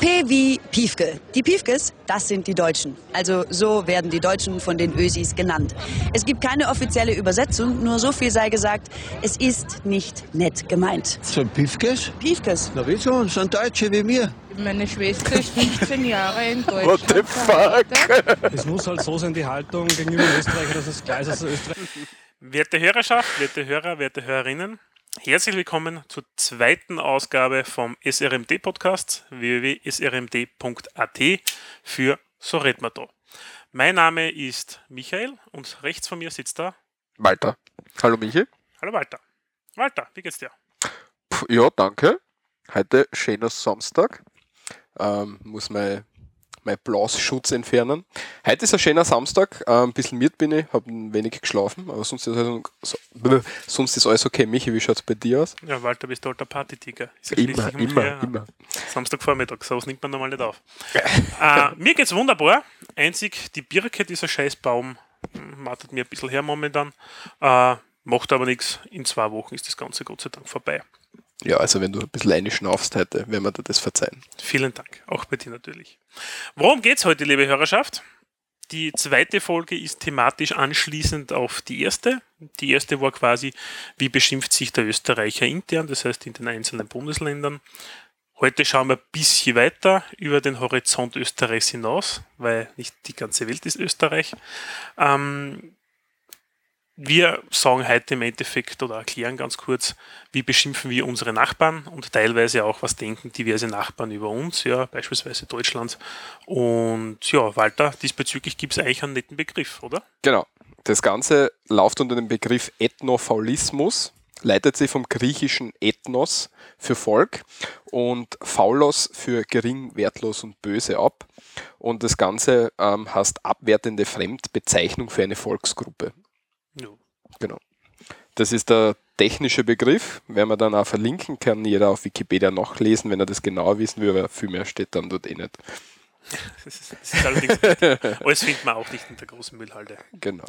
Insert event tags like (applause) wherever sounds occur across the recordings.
P wie Piefke. Die Piefkes, das sind die Deutschen. Also so werden die Deutschen von den Ösis genannt. Es gibt keine offizielle Übersetzung, nur so viel sei gesagt, es ist nicht nett gemeint. So Piefkes? Piefkes. Na wieso? Sind Deutsche wie mir. Meine Schwester ist 15 Jahre in (laughs) Deutschland. What the fuck? Es muss halt so sein, die Haltung gegenüber Österreich, dass es klar ist, dass Österreich. Werte Hörerschaft, werte Hörer, werte Hörerinnen, herzlich willkommen zur zweiten Ausgabe vom SRMD-Podcast www.srmd.at für So red man da. Mein Name ist Michael und rechts von mir sitzt da. Walter. Hallo Michi. Hallo Walter. Walter, wie geht's dir? Puh, ja, danke. Heute schöner Samstag. Ähm, muss mein, mein Blasschutz entfernen. Heute ist ein schöner Samstag. Ähm, ein bisschen miert bin ich, habe ein wenig geschlafen, aber sonst ist, alles, so, sonst ist alles okay. Michi, wie schaut es bei dir aus? Ja, Walter, bist du alter Partytiger. Ja Immer, immer, immer. Samstagvormittag, sowas nimmt man normal nicht auf. (laughs) äh, mir geht's wunderbar. Einzig die Birke, dieser Scheißbaum, hm, mattet mir ein bisschen her momentan. Äh, macht aber nichts. In zwei Wochen ist das Ganze Gott sei Dank vorbei. Ja, also wenn du ein bisschen reinschnaufst heute, werden wir dir das verzeihen. Vielen Dank, auch bei dir natürlich. Worum geht's heute, liebe Hörerschaft? Die zweite Folge ist thematisch anschließend auf die erste. Die erste war quasi, wie beschimpft sich der Österreicher intern, das heißt in den einzelnen Bundesländern. Heute schauen wir ein bisschen weiter über den Horizont Österreichs hinaus, weil nicht die ganze Welt ist Österreich. Ähm, wir sagen heute im Endeffekt oder erklären ganz kurz, wie beschimpfen wir unsere Nachbarn und teilweise auch, was denken diverse Nachbarn über uns, ja, beispielsweise Deutschland. Und ja, Walter, diesbezüglich gibt es eigentlich einen netten Begriff, oder? Genau. Das Ganze läuft unter dem Begriff Ethnofaulismus, leitet sich vom griechischen Ethnos für Volk und Faulos für gering, wertlos und böse ab. Und das Ganze ähm, heißt abwertende Fremdbezeichnung für eine Volksgruppe. Ja. Genau. Das ist der technische Begriff, werden wir dann auch verlinken, kann jeder auf Wikipedia nachlesen, wenn er das genauer wissen will, aber viel mehr steht dann dort eh nicht. (laughs) Das ist, das ist allerdings. Alles findet man auch nicht in der großen Müllhalde. Genau.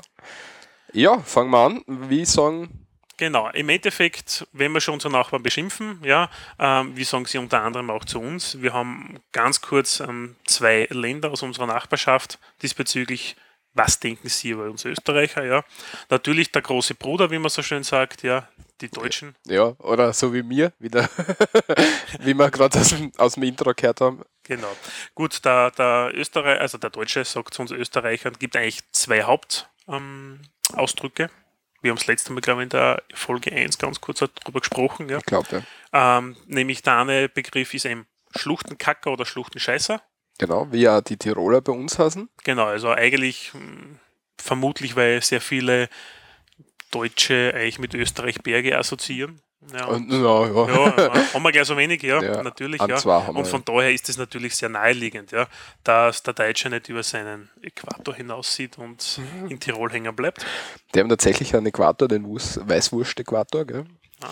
Ja, fangen wir an. Wie sagen, Genau, im Endeffekt, wenn wir schon unsere Nachbarn beschimpfen, ja, ähm, wie sagen sie unter anderem auch zu uns? Wir haben ganz kurz ähm, zwei Länder aus unserer Nachbarschaft diesbezüglich. Was denken Sie über uns Österreicher? Ja, natürlich der große Bruder, wie man so schön sagt, ja, die Deutschen. ja, oder so wie mir, wieder, (laughs) wie wir gerade aus, dem- aus dem Intro gehört haben. Genau. Gut, der, der Österreich, also der Deutsche sagt zu uns Österreichern, gibt eigentlich zwei Hauptausdrücke. Ähm. Wir haben das letzte Mal, glaube ich, in der Folge 1 ganz kurz darüber gesprochen. Ja. Ich glaube, ja. Ähm, nämlich der eine Begriff ist eben Schluchtenkacker oder Schluchtenscheißer. Genau, wie ja die Tiroler bei uns heißen. Genau, also eigentlich hm, vermutlich, weil sehr viele Deutsche eigentlich mit Österreich Berge assoziieren. Ja, Und, ja, ja. ja, haben wir gleich so wenig, ja, Ja, natürlich. Ja. Und von daher ist es natürlich sehr naheliegend, ja, dass der Deutsche nicht über seinen Äquator hinaussieht und Mhm. in Tirol hängen bleibt. Die haben tatsächlich einen Äquator, den Weißwurst-Äquator. Gell? Ah.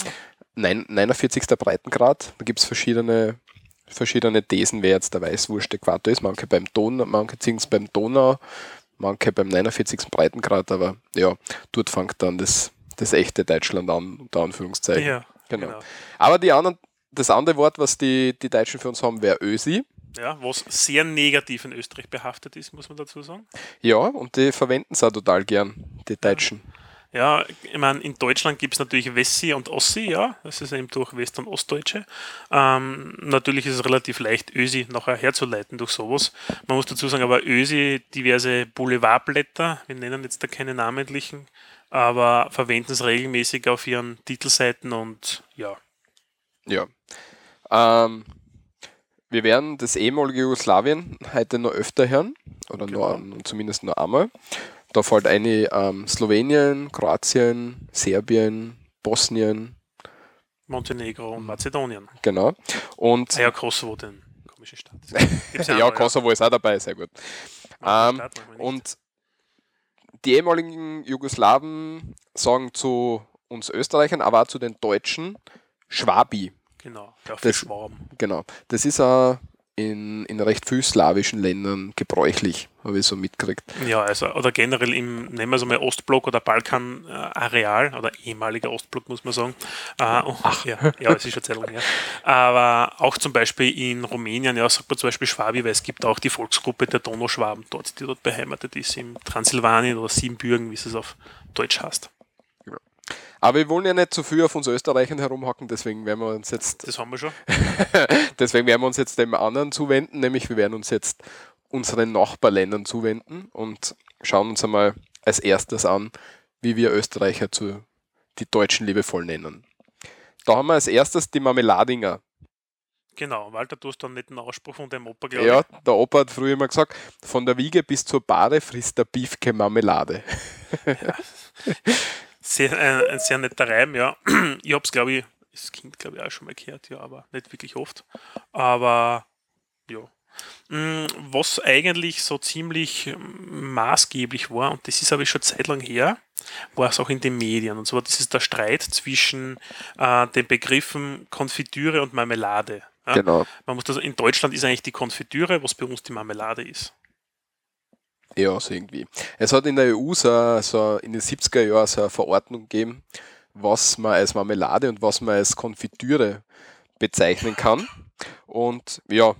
Nein, 49. Breitengrad. Da gibt es verschiedene, verschiedene Thesen, wer jetzt der Weißwurst-Äquator ist. Manche beim Donau, manche ziehen es beim Donau, manche beim 49. Breitengrad. Aber ja, dort fängt dann das, das echte Deutschland an, unter Anführungszeichen. Ja, genau. genau. Aber die anderen, das andere Wort, was die, die Deutschen für uns haben, wäre Ösi. Ja, was sehr negativ in Österreich behaftet ist, muss man dazu sagen. Ja, und die verwenden es auch total gern, die Deutschen. Ja, ich meine, in Deutschland gibt es natürlich Wessi und Ossi, ja, das ist eben durch West- und Ostdeutsche. Ähm, natürlich ist es relativ leicht, Ösi nachher herzuleiten durch sowas. Man muss dazu sagen, aber Ösi, diverse Boulevardblätter, wir nennen jetzt da keine namentlichen, aber verwenden es regelmäßig auf ihren Titelseiten und ja, Ja. Ähm, wir werden das ehemalige Jugoslawien heute noch öfter hören, oder Genau. nur, zumindest nur einmal. Da fällt eine ähm, Slowenien, Kroatien, Serbien, Bosnien, Montenegro und Mazedonien. genau. Und Ah ja, Kosovo, den komischen. (laughs) Gibt's ja, noch, Kosovo ist auch dabei, sehr gut. Ähm. Und die ehemaligen Jugoslawen sagen zu uns Österreichern, aber auch zu den Deutschen Schwabi. Genau, ja, das- Schwaben. Genau. Das ist ein, in, in recht viel slawischen Ländern gebräuchlich, habe ich so mitgekriegt. Ja, also, oder generell im, nehmen wir es mal Ostblock oder Balkan-Areal oder ehemaliger Ostblock, muss man sagen. Äh, Ach. Ja, ja, es ist lang her. Aber auch zum Beispiel in Rumänien, ja, sagt man zum Beispiel Schwabi, weil es gibt auch die Volksgruppe der Donauschwaben dort, die dort beheimatet ist, im Transsilvanien oder Siebenbürgen, wie es auf Deutsch heißt. Aber wir wollen ja nicht zu viel auf uns Österreichern herumhacken, deswegen werden wir uns jetzt. Das haben wir schon. (laughs) deswegen werden wir uns jetzt dem anderen zuwenden, nämlich wir werden uns jetzt unseren Nachbarländern zuwenden und schauen uns einmal als erstes an, wie wir Österreicher zu die Deutschen liebevoll nennen. Da haben wir als erstes die Marmeladinger. Genau, Walter, du hast da einen netten Ausspruch von deinem Opa, glaube ich. Ja, der Opa hat früher immer gesagt, von der Wiege bis zur Bade frisst der Biefke Marmelade. Ja. (laughs) Sehr, ein, ein, sehr netter Reim, ja. (clears throat) Ich habe es, glaube ich, das Kind, glaube ich, auch schon mal gehört, ja, aber nicht wirklich oft. Aber ja. Mm, was eigentlich so ziemlich maßgeblich war, und das ist aber schon Zeit lang her, war es auch in den Medien. Und zwar das ist der Streit zwischen äh, den Begriffen Konfitüre und Marmelade. Ja? Genau. Man muss das, in Deutschland ist eigentlich die Konfitüre, was bei uns die Marmelade ist. Ja, so irgendwie. Es hat in der EU so, so in den 70er Jahren so eine Verordnung gegeben, was man als Marmelade und was man als Konfitüre bezeichnen kann. Und ja,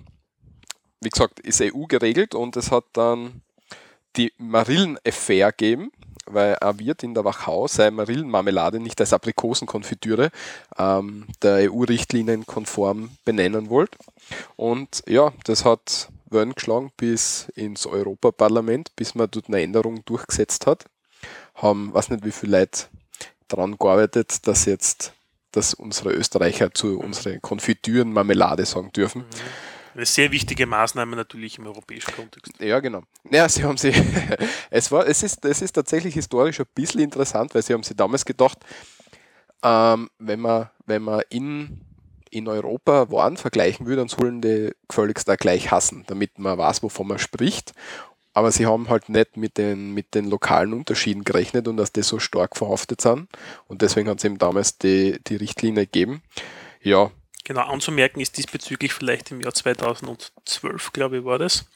wie gesagt, ist EU geregelt und es hat dann die Marillen-Affair gegeben, weil ein Wirt in der Wachau seine Marillenmarmelade nicht als Aprikosenkonfitüre ähm, der EU-Richtlinien konform benennen wollte. Und ja, das hat Wellen geschlagen bis ins Europaparlament, bis man dort eine Änderung durchgesetzt hat. Haben, weiß nicht wie viele Leute daran gearbeitet, dass jetzt, dass unsere Österreicher zu unseren Konfitüren Marmelade sagen dürfen. Mhm. Eine sehr wichtige Maßnahme natürlich im europäischen Kontext. Ja, genau. Ja, sie haben sie, (laughs) es war, es ist, es ist tatsächlich historisch ein bisschen interessant, weil sie haben sich damals gedacht, ähm, wenn man, wenn man in in Europa Waren vergleichen würde, dann sollen die gefälligst auch gleich hassen, damit man weiß, wovon man spricht. Aber sie haben halt nicht mit den, mit den lokalen Unterschieden gerechnet und dass die so stark verhaftet sind. Und deswegen hat es eben damals die, die Richtlinie gegeben. Ja. Genau, anzumerken ist diesbezüglich vielleicht im Jahr 2012, glaube ich, war das,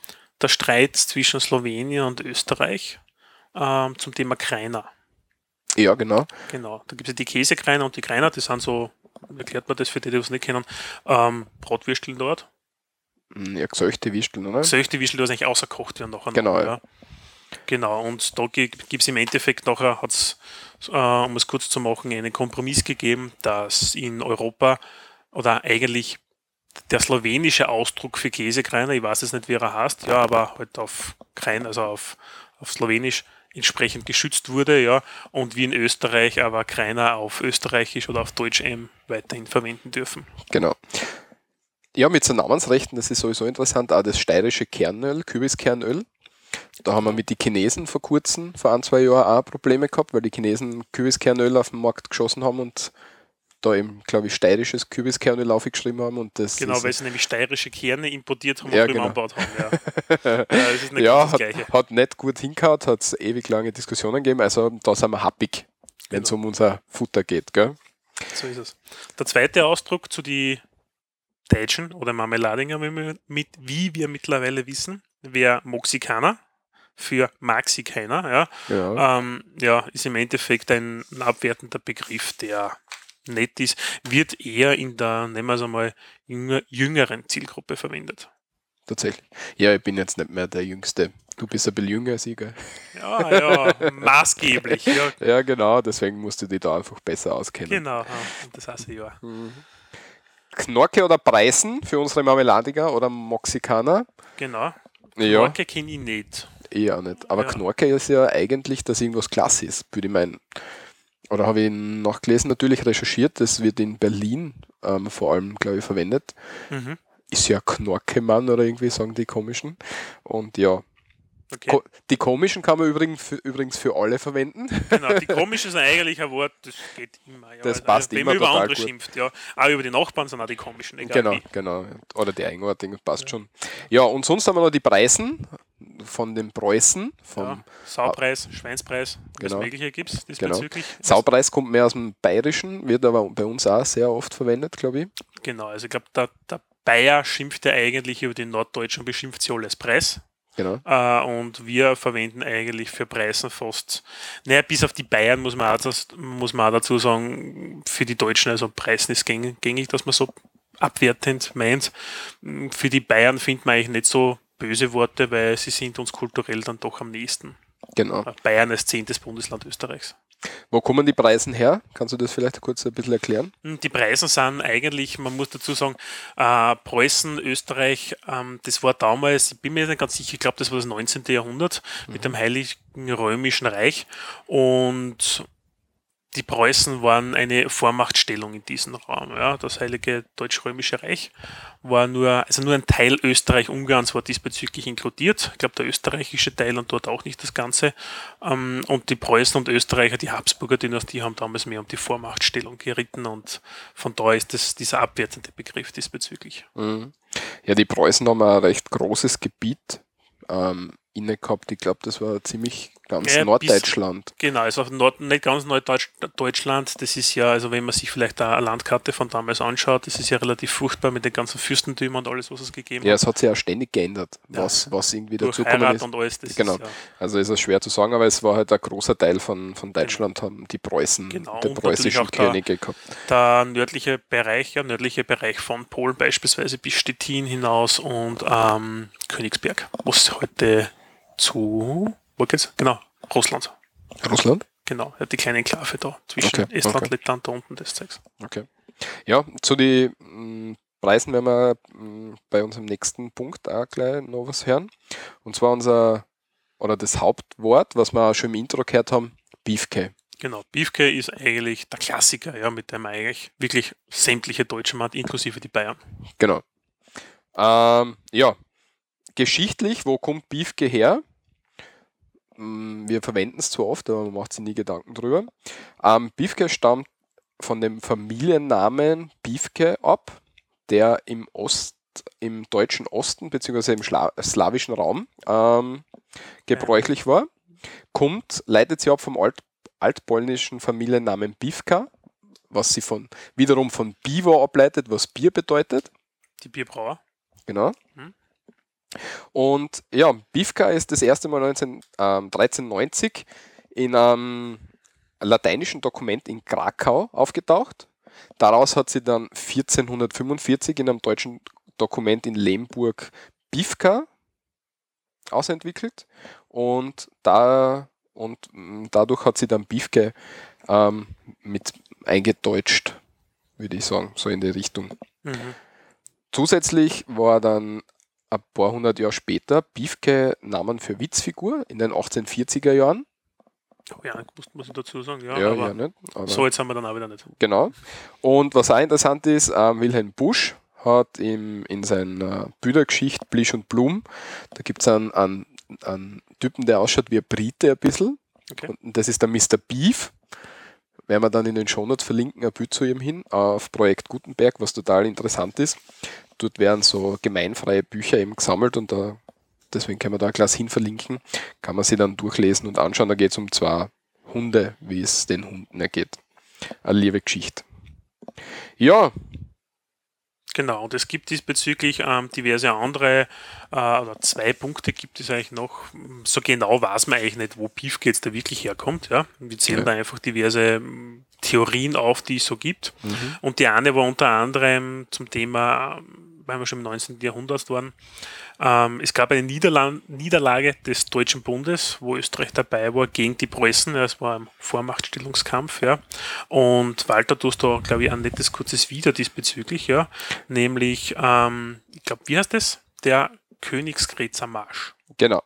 der Streit zwischen Slowenien und Österreich ähm, zum Thema Kreiner. Ja, genau. Genau, da gibt es ja die Käsekreiner und die Kreiner, die sind so erklärt man das für die, die es nicht kennen, ähm, Bratwürsteln dort. Hm, ja, gesöchte Wirsteln, oder? Gesöchte Wirsteln, die eigentlich außerkocht werden nachher. Genau, noch, ja. Genau, und da gibt es im Endeffekt nachher, hat es, äh, um es kurz zu machen, einen Kompromiss gegeben, dass in Europa oder eigentlich der slowenische Ausdruck für Käsekreiner, ich weiß jetzt nicht, wie er heißt, ja, aber halt auf Krein, also auf, auf Slowenisch, entsprechend geschützt wurde, ja, und wie in Österreich aber keiner auf Österreichisch oder auf Deutsch M weiterhin verwenden dürfen. Genau. Ja, mit so Namensrechten, das ist sowieso interessant, auch das steirische Kernöl, Kürbiskernöl. Da haben wir mit den Chinesen vor kurzem, vor ein, zwei Jahren auch Probleme gehabt, weil die Chinesen Kürbiskernöl auf den Markt geschossen haben und da eben, glaube ich, steirisches Kürbiskerne aufgeschrieben haben. Und das genau, weil sie nämlich steirische Kerne importiert haben und ja, drüben genau. angebaut haben. Ja, (laughs) ja das ist nicht ja hat, hat, nicht gut hingehauen, hat es ewig lange Diskussionen gegeben. Also da sind wir happig, wenn es genau. um unser Futter geht. Gell? So ist es. Der zweite Ausdruck zu die Deutschen oder Marmeladinger, mit, wie wir mittlerweile wissen, wäre Moxikaner für keiner. Ja. Ja. Ähm, ja, ist im Endeffekt ein abwertender Begriff, der nett ist, wird eher in der, nehmen wir es einmal, jüngeren Zielgruppe verwendet. Tatsächlich. Ja, ich bin jetzt nicht mehr der Jüngste. Du bist ein bisschen jünger als ich, gell? Ja, ja, maßgeblich. Ja. (laughs) ja, genau, deswegen musst du dich da einfach besser auskennen. Genau, das heißt ja. Mhm. Knorke oder Preisen für unsere Marmeladiger oder Moxikaner? Genau. Knorke ja. kenne ich nicht. Ich auch nicht. Aber ja. Knorke ist ja eigentlich, dass irgendwas klasse ist, würde ich meinen oder habe ich nachgelesen, natürlich recherchiert, das wird in Berlin ähm, vor allem, glaube ich, verwendet. Mhm. Ist ja Knorkemann oder irgendwie sagen die komischen. Und ja, Okay. Ko die komischen kann man übrigens für, übrigens für alle verwenden. Genau, die (laughs) komischen sind eigentlich ein Wort, das geht immer. Ja. Das also, passt wenn immer man über andere gut. schimpft, ja. Auch über die Nachbarn sind auch die komischen. Egal genau, wie. genau. Oder die Eigenartigen, passt ja. schon. Ja, und sonst haben wir noch die Preisen von den Preußen. Vom ja, Saupreis, Schweinspreis, genau. das Mögliche gibt es genau. Saupreis kommt mehr aus dem Bayerischen, wird aber bei uns auch sehr oft verwendet, glaube ich. Genau, also ich glaube, der, der Bayer schimpft ja eigentlich über den Norddeutschen und beschimpft sie alle als Preis. Genau. Äh, und wir verwenden eigentlich für Preisen fast, naja, bis auf die Bayern muss man auch, das, muss man auch dazu sagen, für die Deutschen, also Preisen ist gängig, dass man so abwertend meint. Für die Bayern findet man eigentlich nicht so böse Worte, weil sie sind uns kulturell dann doch am nächsten. Genau. Bayern als zehntes Bundesland Österreichs. Wo kommen die Preisen her? Kannst du das vielleicht kurz ein bisschen erklären? Hm, Die Preise sind eigentlich, man muss dazu sagen, äh, Preußen, Österreich, ähm, das war damals, ich bin mir nicht ganz sicher, ich glaube, das war das 19. Jahrhundert mit dem Heiligen Römischen Reich und die Preußen waren eine Vormachtstellung in diesem Raum. Ja. Das Heilige Deutsch-Römische Reich war nur, also nur ein Teil Österreich-Ungarns war diesbezüglich inkludiert. Ich glaube, der österreichische Teil und dort auch nicht das Ganze. Ähm, und die Preußen und Österreicher, die Habsburger Dynastie, haben damals mehr um die Vormachtstellung geritten und von da ist das dieser abwertende Begriff diesbezüglich. Mhm. Ja, die Preußen haben ein recht großes Gebiet ähm, inne gehabt. Ich glaube, das war ziemlich ganz Ja, bis- Norddeutschland. Genau, also Nord nicht ganz Norddeutschland, das ist ja, also wenn man sich vielleicht eine Landkarte von damals anschaut, das ist ja relativ furchtbar mit den ganzen Fürstentümern und alles, was es gegeben Ja, hat. es hat sich ja ständig geändert, Ja. was, was irgendwie Durch dazugekommen Heirat ist. und alles. Genau. Ist, ja, Also ist es schwer zu sagen, aber es war halt ein großer Teil von, von Deutschland, haben die Preußen, Genau, natürlich preußischen auch der- Könige gehabt. der nördliche Bereich, ja, nördliche Bereich von Polen beispielsweise bis Stettin hinaus und ähm, Königsberg, was heute zu, wo geht's? Genau, Russland. Russland? Genau, ja, die kleine Enklave da zwischen Okay, Estland, okay. Lettland, da unten des Zeugs. Okay. Ja, zu den mm, Preisen werden wir mm, bei unserem nächsten Punkt auch gleich noch was hören. Und zwar unser, oder das Hauptwort, was wir auch schon im Intro gehört haben, Beefcake. Genau, Beefke ist eigentlich der Klassiker, ja, mit dem man eigentlich wirklich sämtliche Deutschen hat, inklusive die Bayern. Genau. Ähm, ja, geschichtlich, wo kommt Beefke her? Mm, Wir verwenden es zwar oft, aber man macht sich nie Gedanken drüber. Ähm, Beefke stammt von dem Familiennamen Beefke ab, der im Ost, im deutschen Osten bzw. im Schla slawischen Raum ähm, gebräuchlich war. Kommt, leitet sie ab vom Alt, altpolnischen Familiennamen Bivka, was sie von wiederum von Biwo ableitet, was Bier bedeutet. Die Bierbrauer. Genau. Und ja, Bivka ist das erste Mal 19, ähm, 1390 in einem lateinischen Dokument in Krakau aufgetaucht. Daraus hat sie dann 1445 in einem deutschen Dokument in Lemburg Bivka ausentwickelt und da und mh, dadurch hat sie dann Bivke ähm, mit eingedeutscht, würde ich sagen, so in die Richtung. Mhm. Zusätzlich war dann ein paar hundert Jahre später Biefke Namen für Witzfigur in den 1840er Jahren. Oh ja, muss, muss ich dazu sagen, ja, Ja, aber ja, nicht? Aber so jetzt haben wir dann auch wieder nicht. Genau. Und was auch interessant ist, ähm, Wilhelm Busch hat im, in seiner Büdergeschichte Blisch und Blum, da gibt es einen, einen, einen Typen, der ausschaut wie ein Brite ein bisschen. Okay. Und das ist der Mr. Beef. Werden wir dann in den Shownotes verlinken, ein Bild zu ihm hin, auf Projekt Gutenberg, was total interessant ist. Dort werden so gemeinfreie Bücher eben gesammelt und da, deswegen können wir da ein Glas hin verlinken, kann man sie dann durchlesen und anschauen. Da geht es um zwei Hunde, wie es den Hunden ergeht. Eine liebe Geschichte. Ja, Genau, und es gibt diesbezüglich ähm, diverse andere, äh, oder zwei Punkte gibt es eigentlich noch. So genau weiß man eigentlich nicht, wo Piefke jetzt da wirklich herkommt. Ja? Wir zählen Ja. da einfach diverse Theorien auf, die es so gibt. Mhm. Und die eine war unter anderem zum Thema, weil wir schon im 19. Jahrhundert waren, ähm, es gab eine Niederla Niederlage des Deutschen Bundes, wo Österreich dabei war, gegen die Preußen. Es war ein Vormachtstellungskampf. Ja. Und Walter tust da, glaube ich, ein nettes kurzes Video diesbezüglich. Ja. Nämlich, ähm, ich glaube, wie heißt das? Der Königsgrätzer Marsch. genau.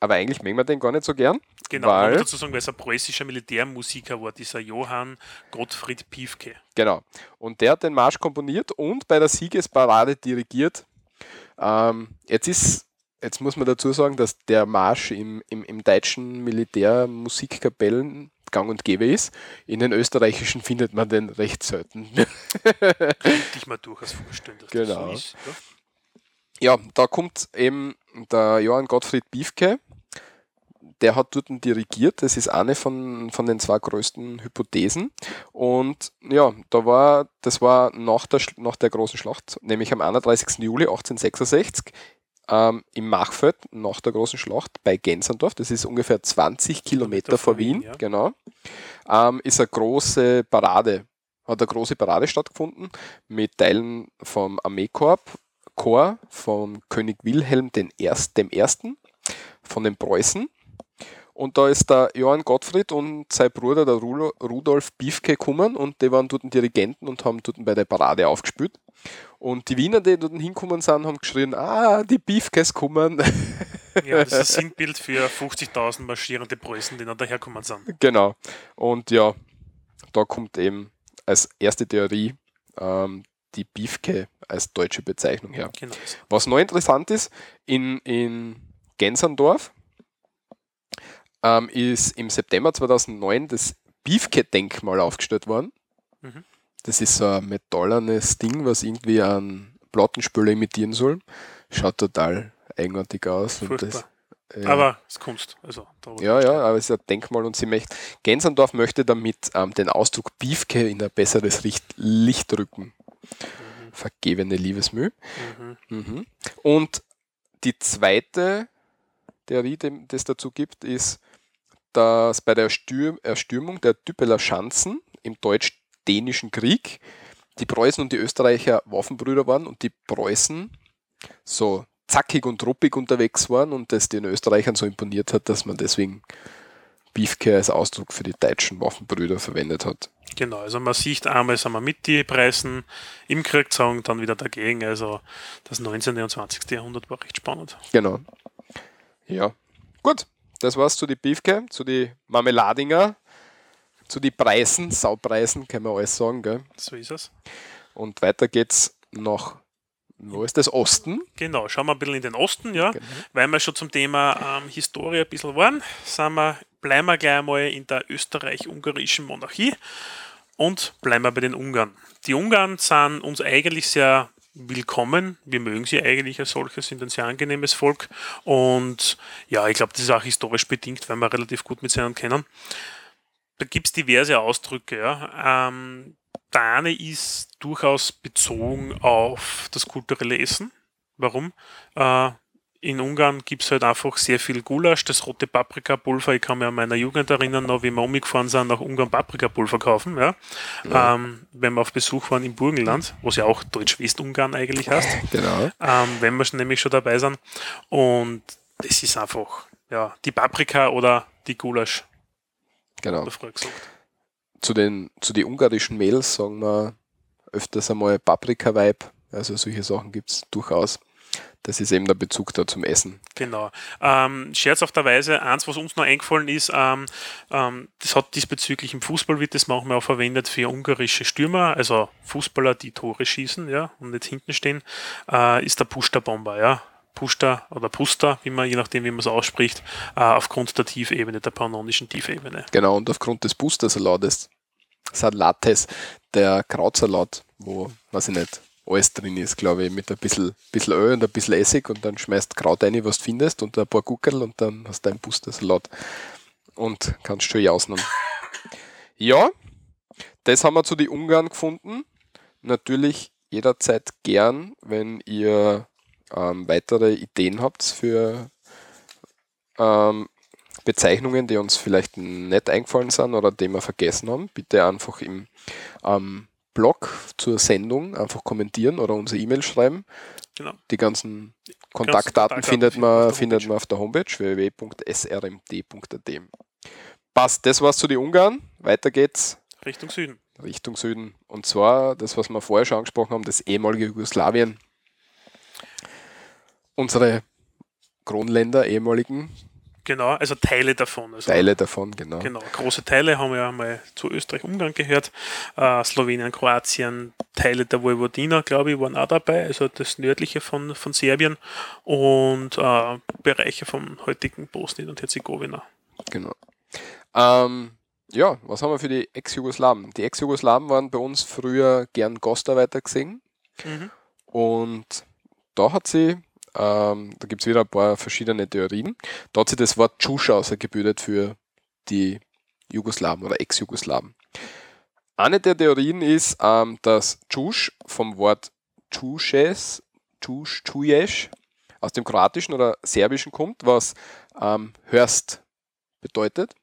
Aber eigentlich mögen wir den gar nicht so gern. Genau, Weil- muss dazu sagen, weil es ein preußischer Militärmusiker war, dieser Johann Gottfried Piefke. Genau. Und der hat den Marsch komponiert und bei der Siegesparade dirigiert. Ähm, jetzt ist, jetzt muss man dazu sagen, dass der Marsch im, im, im deutschen Militärmusikkapellen gang und gäbe ist. In den österreichischen findet man den recht selten. Könnte ich mir durchaus vorstellen, dass Genau. das so ist. Ja. Ja, da kommt eben der Johann Gottfried Biefke, der hat dort dirigiert, das ist eine von, von den zwei größten Hypothesen. Und ja, da war, das war nach der, nach der großen Schlacht, nämlich am 31. Juli 1866 ähm, im Machfeld nach der großen Schlacht bei Gensendorf, das ist ungefähr 20 Kilometer vor Wien, ja. genau, ähm, ist eine große Parade, hat eine große Parade stattgefunden mit Teilen vom Armeekorps, Korps von König Wilhelm Erst, dem Ersten, von den Preußen. Und da ist der Johann Gottfried und sein Bruder, der Rudolf Biefke, gekommen und die waren dort Dirigenten und haben dort bei der Parade aufgespielt. Und die Wiener, die dort hinkommen sind, haben geschrien, ah, die Biefkes kommen. (laughs) ja, das ist ein (laughs) Sinnbild für 50.000 marschierende Preußen, die dann daherkommen sind. genau. Und ja, da kommt eben als erste Theorie ähm, die Biefke als deutsche Bezeichnung her. Genau. Was noch interessant ist, in, in Gensandorf ähm, ist im September 2009 das Beefcat-Denkmal aufgestellt worden. Mhm. Das ist so ein metallernes Ding, was irgendwie einen Plattenspieler imitieren soll. Schaut total eigenartig aus. Das, äh, Aber es ist Kunst. Also, ja, ja, aber es ist ein Denkmal und sie möchte, Gensandorf möchte damit ähm, den Ausdruck Beefke in ein besseres Licht, rücken. Vergebene Liebesmüh. Mhm. Mhm. Und die zweite Theorie, die es dazu gibt, ist, dass bei der Stür Erstürmung der Düppeler Schanzen im deutsch-dänischen Krieg die Preußen und die Österreicher Waffenbrüder waren und die Preußen so zackig und ruppig unterwegs waren und das den Österreichern so imponiert hat, dass man deswegen Beefke als Ausdruck für die deutschen Waffenbrüder verwendet hat. Genau, also man sieht einmal sind wir mit die Preisen im Krieg sagen, dann wieder dagegen. Also das 19. und 20. Jahrhundert war recht spannend. Genau. Ja. Gut, das war's zu die Beefke, zu die Marmeladinger, zu die Preisen, Saupreisen, kann man alles sagen, gell? So ist es. Und weiter geht's nach, wo ist das, Osten? Genau, schauen wir ein bisschen in den Osten, ja. Genau. Weil wir schon zum Thema ähm, Historie ein bisschen waren, sind wir, bleiben wir gleich mal in der österreich-ungarischen Monarchie und bleiben wir bei den Ungarn. Die Ungarn sind uns eigentlich sehr willkommen. Wir mögen sie eigentlich als solches, sind ein sehr angenehmes Volk. Und ja, ich glaube, das ist auch historisch bedingt, weil wir relativ gut mit ihnen kennen. Da gibt es diverse Ausdrücke. Ja. Ähm, der ist durchaus bezogen auf das kulturelle Essen. Warum? Äh, in Ungarn gibt es halt einfach sehr viel Gulasch, das rote Paprikapulver. Ich kann mich an meiner Jugend erinnern, noch wie wir umgefahren sind, nach Ungarn Paprikapulver kaufen. Ja. Ähm, wenn wir auf Besuch waren im Burgenland, was ja auch Deutsch-Westungarn eigentlich heißt, Genau. ähm, wenn wir schon nämlich schon dabei sind. Und das ist einfach ja, die Paprika oder die Gulasch, Genau. Zu den, zu den ungarischen Mädels sagen wir öfters einmal Paprika-Vibe. Also solche Sachen gibt's durchaus. Das ist eben der Bezug da zum Essen. Genau. Ähm, scherzhafterweise, eins, was uns noch eingefallen ist, ähm, ähm, das hat diesbezüglich im Fußball wird das manchmal auch verwendet für ungarische Stürmer, also Fußballer, die Tore schießen, ja, und nicht hinten stehen, äh, ist der Pusta-Bomber, ja. Pusta oder Pusta, wie man, je nachdem, wie man es ausspricht, äh, aufgrund der Tiefebene, der pannonischen Tiefebene. Genau, und aufgrund des Booster-Salates, Salates, der Krautsalat, wo, weiß ich nicht, alles drin ist, glaube ich, mit ein bisschen, bisschen Öl und ein bisschen Essig und dann schmeißt Kraut rein, was du findest und ein paar Guckerl und dann hast du einen Booster-Salat und kannst schön jausen. (laughs) Ja, das haben wir zu den Ungarn gefunden. Natürlich jederzeit gern, wenn ihr ähm, weitere Ideen habt für ähm, Bezeichnungen, die uns vielleicht nicht eingefallen sind oder die wir vergessen haben, bitte einfach im ähm, Blog zur Sendung einfach kommentieren oder unsere E-Mail schreiben. Genau. Die ganzen Kontaktdaten Kontaktdaten findet man, findet man auf der der Homepage www.srmd.at. Passt, das war's zu den Ungarn. Weiter geht's Richtung Süden. Richtung Süden. Und zwar das, was wir vorher schon angesprochen haben, das ehemalige Jugoslawien. Unsere Kronländer, ehemaligen Genau, also Teile davon. Also Teile davon, genau. Genau, große Teile haben ja mal zu Österreich-Ungarn gehört. Äh, Slowenien, Kroatien, Teile der Vojvodina, glaube ich, waren auch dabei, also das nördliche von, von Serbien und äh, Bereiche vom heutigen Bosnien und Herzegowina. genau. Ähm, ja, was haben wir für die Ex-Jugoslawen? Die Ex-Jugoslawen waren bei uns früher gern Gastarbeiter gesehen. Mhm. Und da hat sie, ähm, da gibt es wieder ein paar verschiedene Theorien, da hat sie das Wort Tschusch ausgebildet für die Jugoslawen oder Ex-Jugoslawen. Eine der Theorien ist, ähm, dass Tschusch vom Wort Tschusches, Tschusch, Tschujesch aus dem Kroatischen oder Serbischen kommt, was ähm, hörst bedeutet.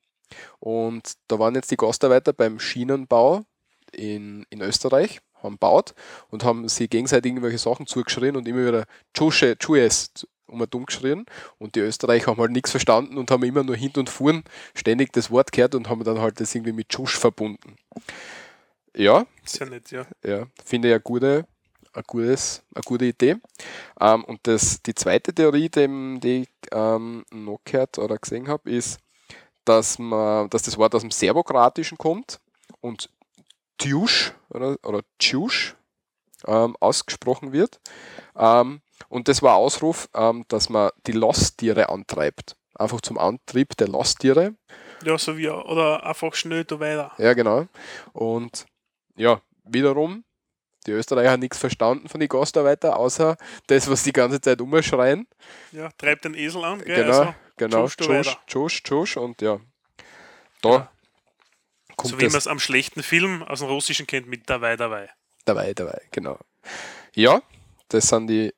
Und da waren jetzt die Gastarbeiter beim Schienenbau in, in Österreich, haben baut und haben sie gegenseitig irgendwelche Sachen zugeschrien und immer wieder Tschusche, Tschues um dumm geschrien. Und die Österreicher haben halt nichts verstanden und haben immer nur hin und fuhren ständig das Wort gehört und haben dann halt das irgendwie mit Tschusch verbunden. Ja, Ist ja nett, ja. ja, finde ich eine gute, ein gutes, eine gute Idee. Ähm, und das, die zweite Theorie, die, die ich ähm, noch gehört oder gesehen habe, ist, dass, man, dass das Wort aus dem Serbokratischen kommt und Tjusch oder, oder Tjusch ähm, ausgesprochen wird. Ähm, und das war Ausruf, ähm, dass man die Lasttiere antreibt. Einfach zum Antrieb der Lasttiere. Ja, so wie, oder einfach schnell da weiter. Ja, genau. Und ja, wiederum, die Österreicher haben nichts verstanden von den Gastarbeitern, außer das, was die ganze Zeit umschreien. Ja, treibt den Esel an, gell? Genau, Also, genau. tschusch tschusch, tschusch und ja. Da Ja. So wie man es am schlechten Film aus dem Russischen kennt mit dabei, dabei. dabei, dabei, genau. Ja, das sind die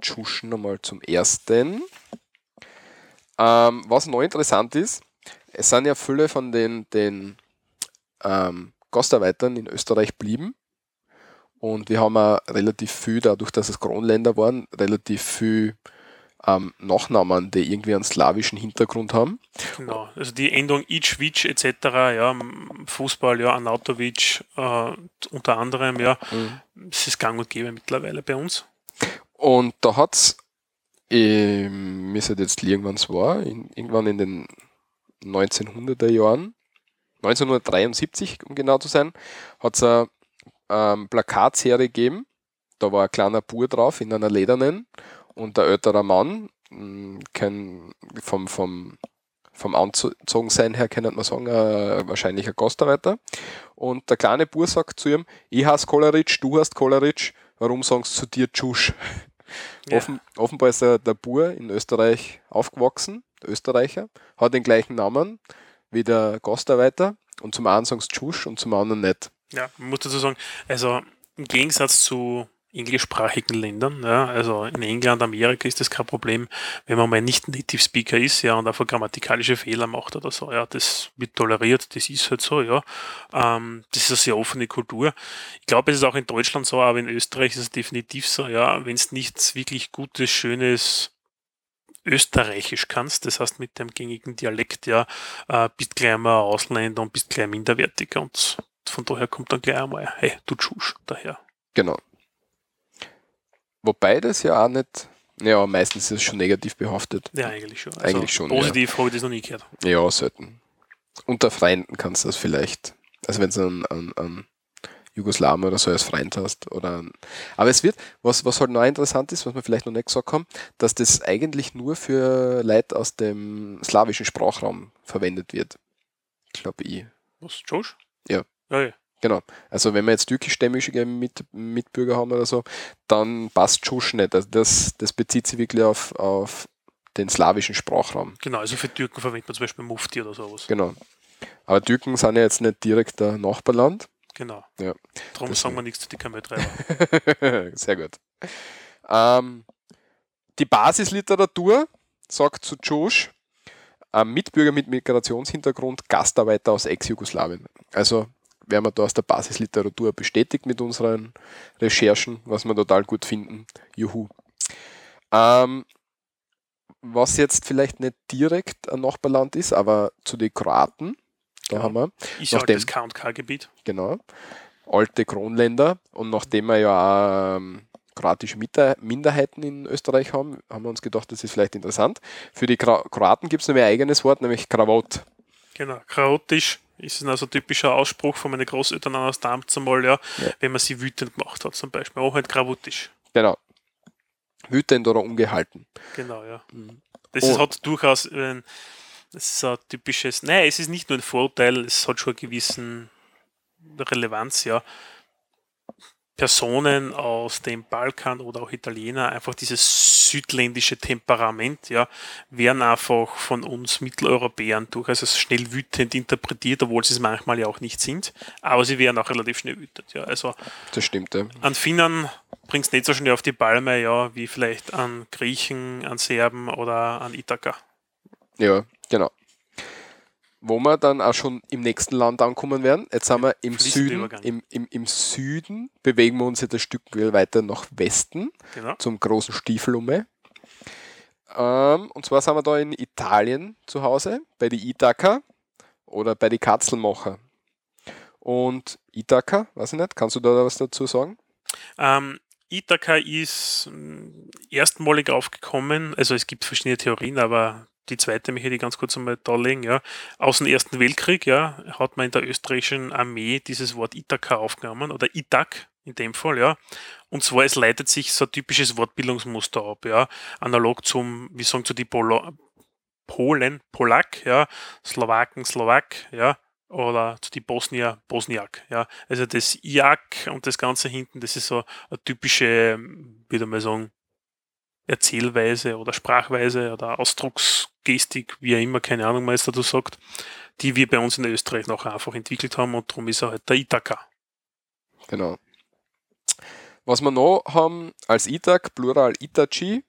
Tschuschen nochmal zum ersten. Ähm, was noch interessant ist, es sind ja viele von den, den ähm, Gastarbeitern in Österreich blieben. Und wir haben auch relativ viel, dadurch, dass es Kronländer waren, relativ viel ähm, Nachnamen, die irgendwie einen slawischen Hintergrund haben. Genau. Also die Endung Ichwitsch etc., ja, Fußball, ja, Anatovic, äh, unter anderem, ja, Mhm. es ist gang und gäbe mittlerweile bei uns. Und da hat es, ich müsste jetzt liegen, wann es war, in, irgendwann in den 1900er Jahren, 1973, um genau zu sein, hat es eine ähm, Plakatserie gegeben. Da war ein kleiner Bur drauf in einer ledernen und ein älterer Mann, mh, kein, vom, vom, vom Anzogensein her kann man sagen, äh, wahrscheinlich ein Gastarbeiter. Und der kleine Bur sagt zu ihm, ich heiße Koleritsch, du hast Koleritsch, warum sagst du zu dir Tschusch? Ja. Offen, offenbar ist der, der Bur in Österreich aufgewachsen, der Österreicher, hat den gleichen Namen wie der Gastarbeiter und zum einen sagen sie Tschusch und zum anderen nicht. Ja, man muss dazu sagen, also im Gegensatz zu englischsprachigen Ländern, ja, also in England, Amerika ist das kein Problem, wenn man mal nicht Native Speaker ist, ja, und einfach grammatikalische Fehler macht oder so, ja, das wird toleriert, das ist halt so, ja. Ähm, das ist eine sehr offene Kultur. Ich glaube, es ist auch in Deutschland so, aber in Österreich ist es definitiv so, ja, wenn es nichts wirklich Gutes, Schönes Österreichisch kannst, das heißt mit dem gängigen Dialekt, ja, äh, bist gleich mal Ausländer und bist gleich minderwertiger und von daher kommt dann gleich einmal, hey, du Tschusch, daher. Genau. Wobei das ja auch nicht, ja, meistens ist es schon negativ behaftet. Ja, eigentlich schon. Also Eigentlich schon, ja. Positiv habe ich das noch nie gehört. Ja, selten. Unter Freunden kannst du das vielleicht. Also wenn du einen, einen, einen Jugoslawen oder so als Freund hast. Oder aber es wird, was, was halt noch interessant ist, was wir vielleicht noch nicht gesagt haben, dass das eigentlich nur für Leute aus dem slawischen Sprachraum verwendet wird. Glaube ich. Was, Tschusch? Ja. Ja, ja. Genau. Also wenn wir jetzt türkischstämmige Mit, Mitbürger haben oder so, dann passt Tschusch nicht. Also das, das bezieht sich wirklich auf, auf den slawischen Sprachraum. Genau, also für Türken verwendet man zum Beispiel Mufti oder sowas. Genau. Aber Türken sind ja jetzt nicht direkt ein Nachbarland. Genau. Ja. Darum Deswegen. sagen wir nichts zu die Kameltreiber. (laughs) Sehr gut. Ähm, die Basisliteratur sagt zu ein Mitbürger mit Migrationshintergrund, Gastarbeiter aus Ex-Jugoslawien. Also werden wir da aus der Basisliteratur bestätigt mit unseren Recherchen, was wir total gut finden. Juhu. Ähm, was jetzt vielleicht nicht direkt ein Nachbarland ist, aber zu den Kroaten, da Ja. haben wir, Ist ja Nachdem- das K&K-Gebiet. genau, alte Kronländer und nachdem wir ja auch ähm, kroatische Minderheiten in Österreich haben, haben wir uns gedacht, das ist vielleicht interessant. Für die Kro Kroaten gibt es nämlich ein eigenes Wort, nämlich Krawot. Genau. Chaotisch ist also typischer Ausspruch von meinen Großeltern aus damals einmal, ja, Ja. wenn man sie wütend gemacht hat, zum Beispiel. Auch halt krawutisch. Genau. Wütend oder ungehalten. Genau, ja. Mhm. Das Oh. ist, hat durchaus, äh, Das ist ein typisches, nein, es ist nicht nur ein Vorurteil, es hat schon eine gewissen Relevanz, ja. Personen aus dem Balkan oder auch Italiener, einfach dieses südländische Temperament, ja, werden einfach von uns Mitteleuropäern durchaus als schnell wütend interpretiert, obwohl sie es manchmal ja auch nicht sind. Aber sie werden auch relativ schnell wütend, ja. Also Das stimmt, ja. an Finnern bringt es nicht so schnell auf die Palme, ja, wie vielleicht an Griechen, an Serben oder an Ithaka. Ja, genau. Wo wir dann auch schon im nächsten Land ankommen werden. Jetzt sind wir im Süden. Im, im, Im Süden bewegen wir uns jetzt ein Stück weiter nach Westen Genau. zum großen Stiefelumme. Ähm, und zwar sind wir da in Italien zu Hause, bei die Ithaka oder bei die Katzelmacher. Und Ithaka, weiß ich nicht, kannst du da was dazu sagen? Ähm, Ithaka ist mh, erstmalig aufgekommen, also es gibt verschiedene Theorien, aber die zweite möchte ich ganz kurz einmal darlegen, ja. Aus dem Ersten Weltkrieg, ja, hat man in der österreichischen Armee dieses Wort Ithaka aufgenommen oder Itak in dem Fall, ja. Und zwar, es leitet sich so ein typisches Wortbildungsmuster ab, ja. Analog zum, wie sagen zu die Polo Polen, Polak, ja, Slowaken, Slowak, ja, oder zu die Bosnier, Bosniak, ja. Also das IAK und das Ganze hinten, das ist so eine typische, würde man sagen, Erzählweise oder Sprachweise oder Ausdrucksgestik, wie auch immer, keine Ahnung, was dazu sagt, die wir bei uns in Österreich noch einfach entwickelt haben und darum ist er halt der Ithaka. Genau. Was wir noch haben als Itak, Plural Itachi,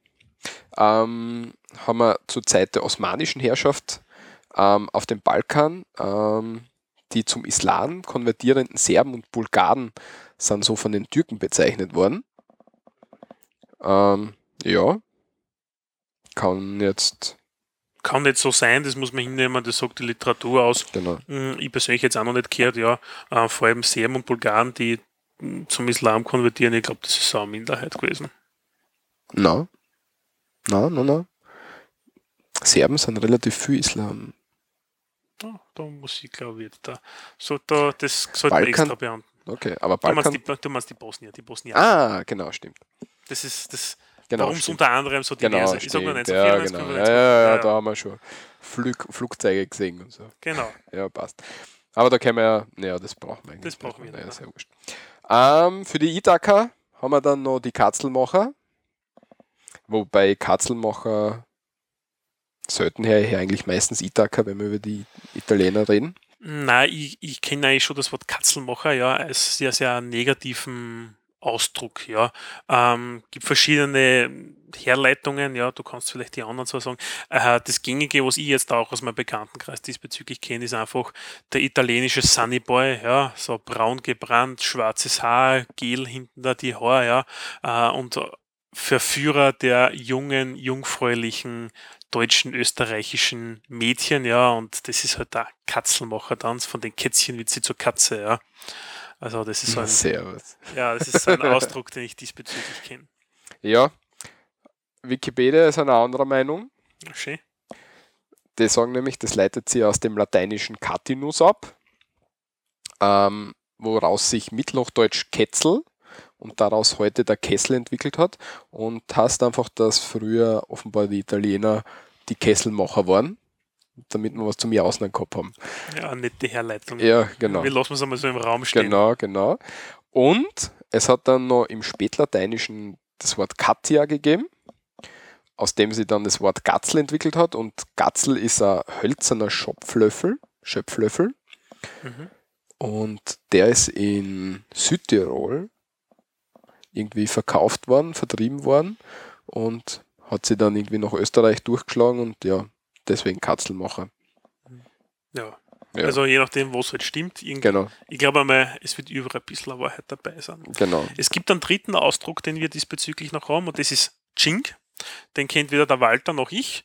ähm, haben wir zur Zeit der osmanischen Herrschaft ähm, auf dem Balkan ähm, die zum Islam konvertierenden Serben und Bulgaren sind so von den Türken bezeichnet worden. Ähm, ja, kann jetzt, Kann nicht so sein, das muss man hinnehmen, das sagt die Literatur aus. genau, Hm, Ich persönlich jetzt auch noch nicht gehört, ja, äh, vor allem Serben und Bulgaren, die hm, zum Islam konvertieren, ich glaube, das ist so eine Minderheit gewesen. na, na, na, na. Serben sind relativ viel Islam. Ja, da muss ich, glaube ich, jetzt da, so, da, das sollte man Balkan- extra beantworten. Okay, aber Du meinst, Balkan. die, du meinst die Bosnier, die Bosnier. Ah, genau, stimmt. Das ist das, Genau, warum es unter anderem so Genau, diverse. ich sage nur stimmt. 1994, ja, genau. 95, ja, ja, ja, da haben wir schon Flug, Flugzeuge gesehen und so. Genau. Ja, passt. Aber da können wir ja, naja, das brauchen wir eigentlich. Das brauchen wir Naja, sehr wurscht. Ähm, für die Ithaka haben wir dann noch die Katzelmacher. Wobei Katzelmacher selten her, her eigentlich meistens Ithaka, wenn wir über die Italiener reden. Nein, ich, ich kenne eigentlich schon das Wort Katzelmacher, ja, als sehr, sehr negativen Ausdruck, ja. Ähm, gibt verschiedene Herleitungen, ja, du kannst vielleicht die anderen so sagen. Äh, das Gängige, was ich jetzt auch aus meinem Bekanntenkreis diesbezüglich kenne, ist einfach der italienische Sunnyboy, ja, so braun gebrannt, schwarzes Haar, gel hinten da die Haare, ja, äh, und Verführer der jungen, jungfräulichen deutschen, österreichischen Mädchen, ja, und das ist halt der Katzelmacher-Tanz von den Kätzchen wird sie zur Katze, ja. Also das ist so ein, Servus. ja, das ist so ein (laughs) Ausdruck, den ich diesbezüglich kenne. Ja, Wikipedia ist eine andere Meinung. Schön. Die sagen nämlich, das leitet sie aus dem lateinischen Catinus ab, ähm, woraus sich Mittelhochdeutsch Ketzel und daraus heute der Kessel entwickelt hat und heißt einfach, dass früher offenbar die Italiener die Kesselmacher waren, damit wir was zum Jausen gehabt haben. Ja, eine nette Herleitung. Ja, genau. Wir lassen es einmal so im Raum stehen. Genau, genau. Und es hat dann noch im Spätlateinischen das Wort Katia gegeben, aus dem sie dann das Wort Gatzel entwickelt hat. Und Gatzel ist ein hölzerner Schopflöffel, Schöpflöffel. Mhm. Und der ist in Südtirol irgendwie verkauft worden, vertrieben worden und hat sie dann irgendwie nach Österreich durchgeschlagen und ja, deswegen Katzelmacher. Ja. Ja. Also je nachdem, was halt stimmt. Irgend- Genau, Ich glaube einmal, es wird überall ein bisschen Wahrheit dabei sein. genau. Es gibt einen dritten Ausdruck, den wir diesbezüglich noch haben, und das ist Chink. Den kennt weder der Walter noch ich.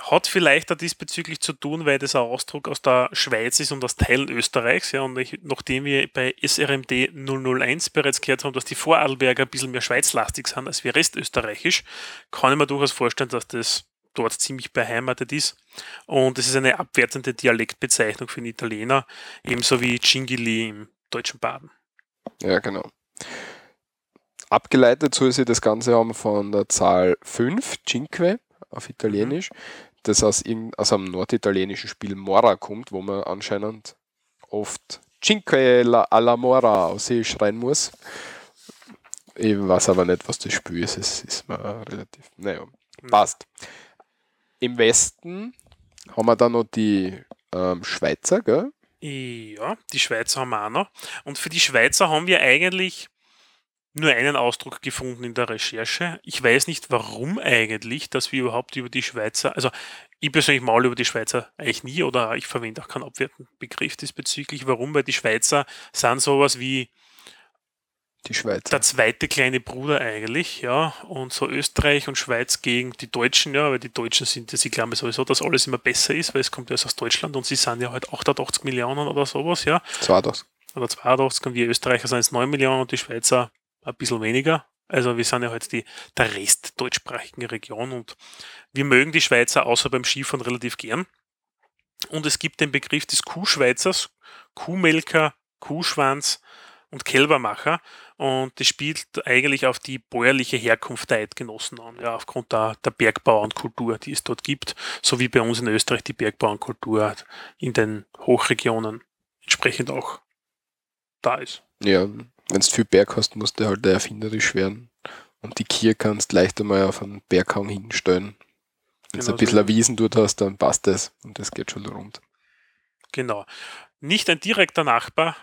Hat vielleicht auch diesbezüglich zu tun, weil das ein Ausdruck aus der Schweiz ist und aus Teilen Österreichs. Ja, und ich, nachdem wir bei SRMD 001 bereits gehört haben, dass die Vorarlberger ein bisschen mehr schweizlastig sind als wir restösterreichisch, kann ich mir durchaus vorstellen, dass das dort ziemlich beheimatet ist. Und es ist eine abwertende Dialektbezeichnung für den Italiener, ebenso wie Cingili im deutschen Baden. Ja, genau. Abgeleitet soll sie das Ganze haben von der Zahl 5, Cinque auf Italienisch. das aus, aus einem norditalienischen Spiel Mora kommt, wo man anscheinend oft Cinque la- alla Mora aus sich schreien muss. Ich weiß aber nicht, was das Spiel ist. Es ist mir relativ. Naja, passt. Im Westen haben wir dann noch die ähm, Schweizer, gell? Ja, die Schweizer haben wir auch noch. Und für die Schweizer haben wir eigentlich nur einen Ausdruck gefunden in der Recherche. Ich weiß nicht, warum eigentlich, dass wir überhaupt über die Schweizer, also ich persönlich mal über die Schweizer eigentlich nie oder ich verwende auch keinen abwertenden Begriff diesbezüglich. Warum? Weil die Schweizer sind sowas wie Die Schweizer. der zweite kleine Bruder eigentlich, ja, und so Österreich und Schweiz gegen die Deutschen, ja, weil die Deutschen sind, ja, sie glauben sowieso, dass alles immer besser ist, weil es kommt ja aus Deutschland und sie sind ja halt 88 Millionen oder sowas, ja, Zwar das. oder 82 und wir Österreicher sind jetzt 9 Millionen und die Schweizer ein bisschen weniger. Also wir sind ja halt die, der Rest deutschsprachigen Region und wir mögen die Schweizer außer beim Skifahren relativ gern. Und es gibt den Begriff des Kuhschweizers, Kuhmelker, Kuhschwanz und Kälbermacher. Und das spielt eigentlich auf die bäuerliche Herkunft der Eidgenossen an, ja, aufgrund der, der Bergbauernkultur, die es dort gibt, so wie bei uns in Österreich die Bergbauernkultur in den Hochregionen entsprechend auch da ist. Ja, wenn du viel Berg hast, musst du halt erfinderisch werden. Und die Kier kannst leicht einmal auf einen Berghang hinstellen. Wenn du Genau ein bisschen so. Wiesen dort hast, dann passt das. Und das geht schon rund. Genau. Nicht ein direkter Nachbar,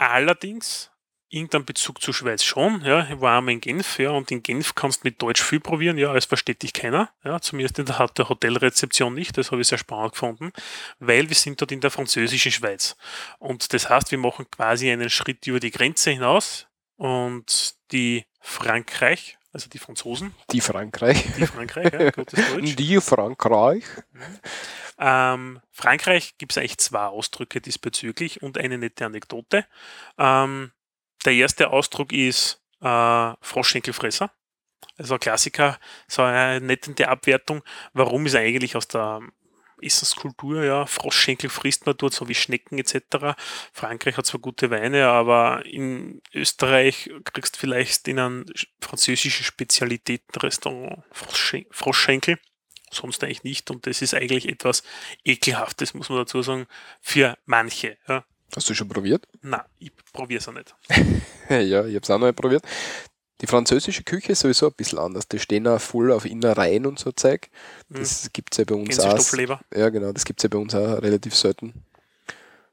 allerdings irgendein Bezug zur Schweiz schon. Ja, ich war einmal in Genf, ja, und in Genf kannst du mit Deutsch viel probieren, ja, es versteht dich keiner. Ja, zumindest in der Hotelrezeption nicht, das habe ich sehr spannend gefunden, weil wir sind dort in der französischen Schweiz. Und das heißt, wir machen quasi einen Schritt über die Grenze hinaus und die Frankreich, also die Franzosen, Die Frankreich. die Frankreich, ja, gutes (laughs) Deutsch. Die Frankreich. Ähm, Frankreich gibt es eigentlich zwei Ausdrücke diesbezüglich und eine nette Anekdote. Ähm, der erste Ausdruck ist äh, Froschschenkelfresser. Also ein Klassiker, so eine nette Abwertung. Warum ist er eigentlich aus der Essenskultur, ja, Froschschenkel frisst man dort, so wie Schnecken etc. Frankreich hat zwar gute Weine, aber in Österreich kriegst du vielleicht in einem französischen Spezialitätenrestaurant Froschschen Froschschenkel sonst eigentlich nicht. Und das ist eigentlich etwas Ekelhaftes, muss man dazu sagen, für manche. Ja. Hast du schon probiert? Na, ich probiere es auch nicht. (laughs) Ja, ich habe es auch noch mal probiert. Die französische Küche ist sowieso ein bisschen anders. Die stehen auch voll auf Innereien und so Zeug. Das gibt es ja bei uns auch. Ja, genau, das gibt es ja bei uns auch relativ selten.